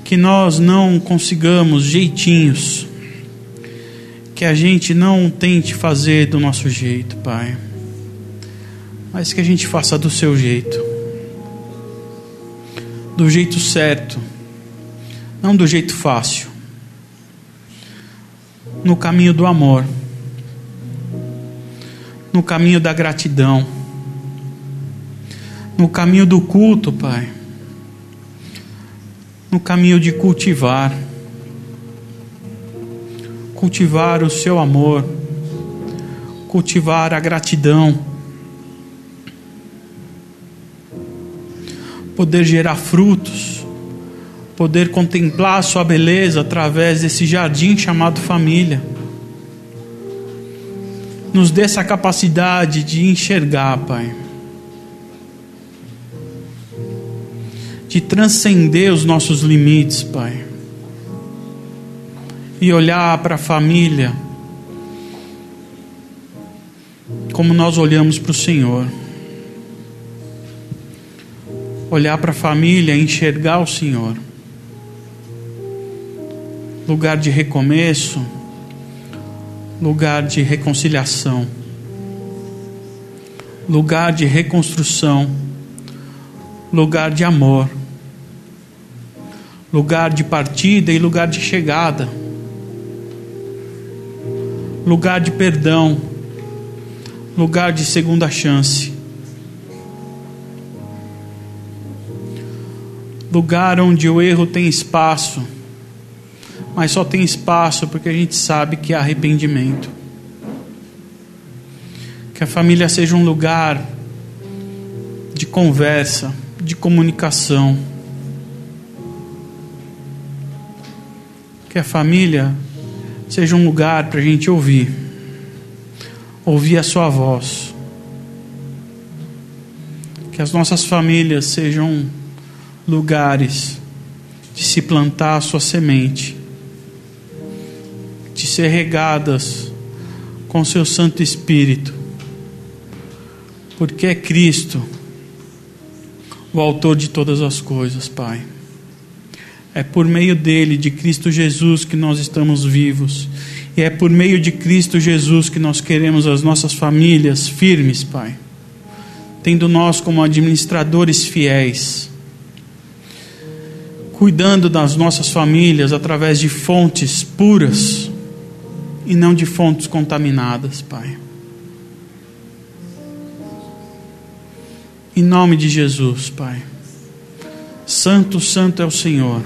Que nós não consigamos jeitinhos, que a gente não tente fazer do nosso jeito, Pai, mas que a gente faça do seu jeito, do jeito certo, não do jeito fácil, no caminho do amor, no caminho da gratidão, no caminho do culto, Pai no caminho de cultivar, cultivar o seu amor, cultivar a gratidão, poder gerar frutos, poder contemplar a sua beleza através desse jardim chamado família. Nos dê essa capacidade de enxergar, Pai de transcender os nossos limites, Pai. E olhar para a família como nós olhamos para o Senhor. Olhar para a família, enxergar o Senhor. Lugar de recomeço, lugar de reconciliação, lugar de reconstrução, lugar de amor lugar de partida e lugar de chegada, lugar de perdão, lugar de segunda chance, lugar onde o erro tem espaço, mas só tem espaço porque a gente sabe que há arrependimento. Que a família seja um lugar de conversa, de comunicação que a família seja um lugar para a gente ouvir, ouvir a Sua voz. Que as nossas famílias sejam lugares de se plantar a sua semente, ser regadas com seu Santo Espírito, porque é Cristo o Autor de todas as coisas, Pai. É por meio dele, de Cristo Jesus, que nós estamos vivos. E é por meio de Cristo Jesus que nós queremos as nossas famílias firmes, Pai. Tendo nós como administradores fiéis. Cuidando das nossas famílias através de fontes puras e não de fontes contaminadas, Pai. Em nome de Jesus, Pai. Santo, Santo é o Senhor.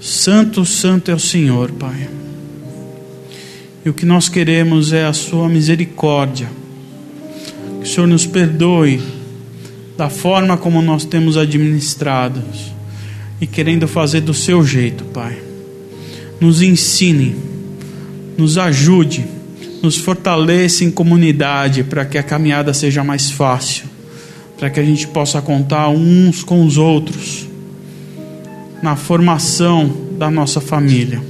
Santo, Santo é o Senhor, Pai. E o que nós queremos é a Sua misericórdia. Que o Senhor nos perdoe da forma como nós temos administrado e querendo fazer do seu jeito, Pai. Nos ensine, nos ajude, nos fortaleça em comunidade para que a caminhada seja mais fácil, para que a gente possa contar uns com os outros na formação da nossa família.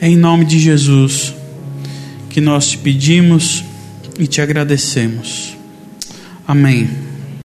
É em nome de Jesus que nós te pedimos e te agradecemos. Amém.